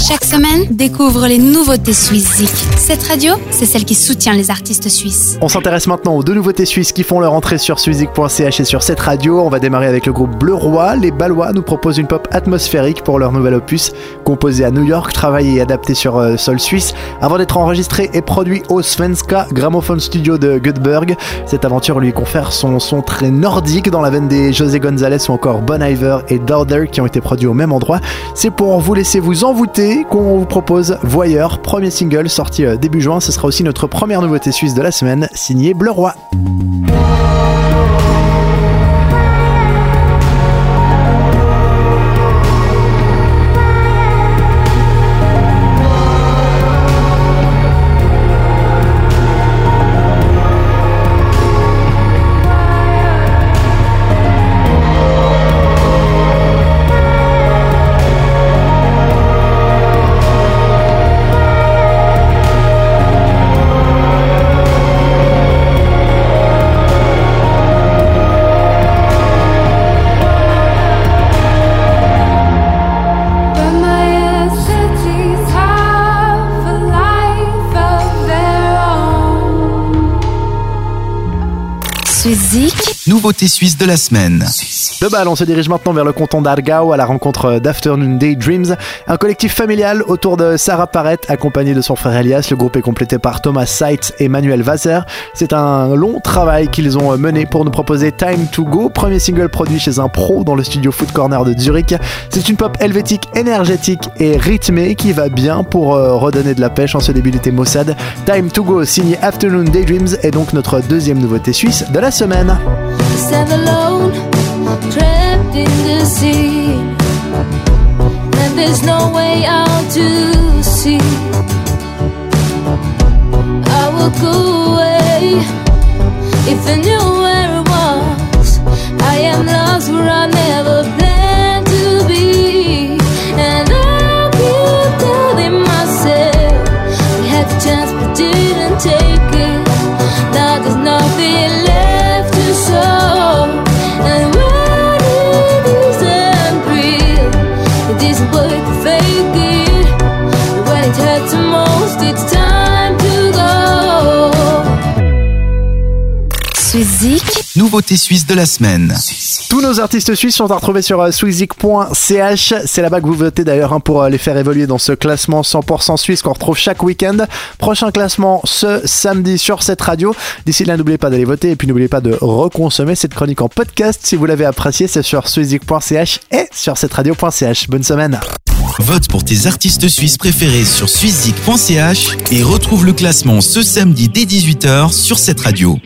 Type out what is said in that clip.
Chaque semaine, découvre les nouveautés suisses Cette radio, c'est celle qui soutient les artistes suisses. On s'intéresse maintenant aux deux nouveautés suisses qui font leur entrée sur suizik.ch et sur cette radio. On va démarrer avec le groupe Bleu Roi. Les Balois nous proposent une pop atmosphérique pour leur nouvel opus, composé à New York, travaillé et adapté sur euh, sol suisse, avant d'être enregistré et produit au Svenska Gramophone Studio de Göteborg. Cette aventure lui confère son son très nordique dans la veine des José González ou encore Bon Iver et Daughter qui ont été produits au même endroit. C'est pour vous laisser vous envoûter qu'on vous propose Voyeur, premier single sorti euh, début juin. Ce sera aussi notre première nouveauté suisse de la semaine, signé Bleu Roi. Suzy. Nouveauté suisse de la semaine. De balle, on se dirige maintenant vers le canton d'Argau à la rencontre d'Afternoon Daydreams, un collectif familial autour de Sarah Parrett accompagnée de son frère Elias. Le groupe est complété par Thomas Seitz et Manuel Wasser. C'est un long travail qu'ils ont mené pour nous proposer Time to Go, premier single produit chez un pro dans le studio Food Corner de Zurich. C'est une pop helvétique énergétique et rythmée qui va bien pour euh, redonner de la pêche en ce début Mossad. Time to Go signé Afternoon Daydreams est donc notre deuxième nouveauté suisse de la semaine. Stand alone, trapped in the sea. And there's no Nouveauté suisse de la semaine. Tous nos artistes suisses sont à retrouver sur euh, swizik.ch. C'est là-bas que vous votez d'ailleurs hein, pour euh, les faire évoluer dans ce classement 100% suisse qu'on retrouve chaque week-end. Prochain classement ce samedi sur cette radio. D'ici là, n'oubliez pas d'aller voter et puis n'oubliez pas de reconsommer cette chronique en podcast. Si vous l'avez apprécié, c'est sur swizik.ch et sur cette radio.ch. Bonne semaine. Vote pour tes artistes suisses préférés sur suizik.ch et retrouve le classement ce samedi dès 18h sur cette radio.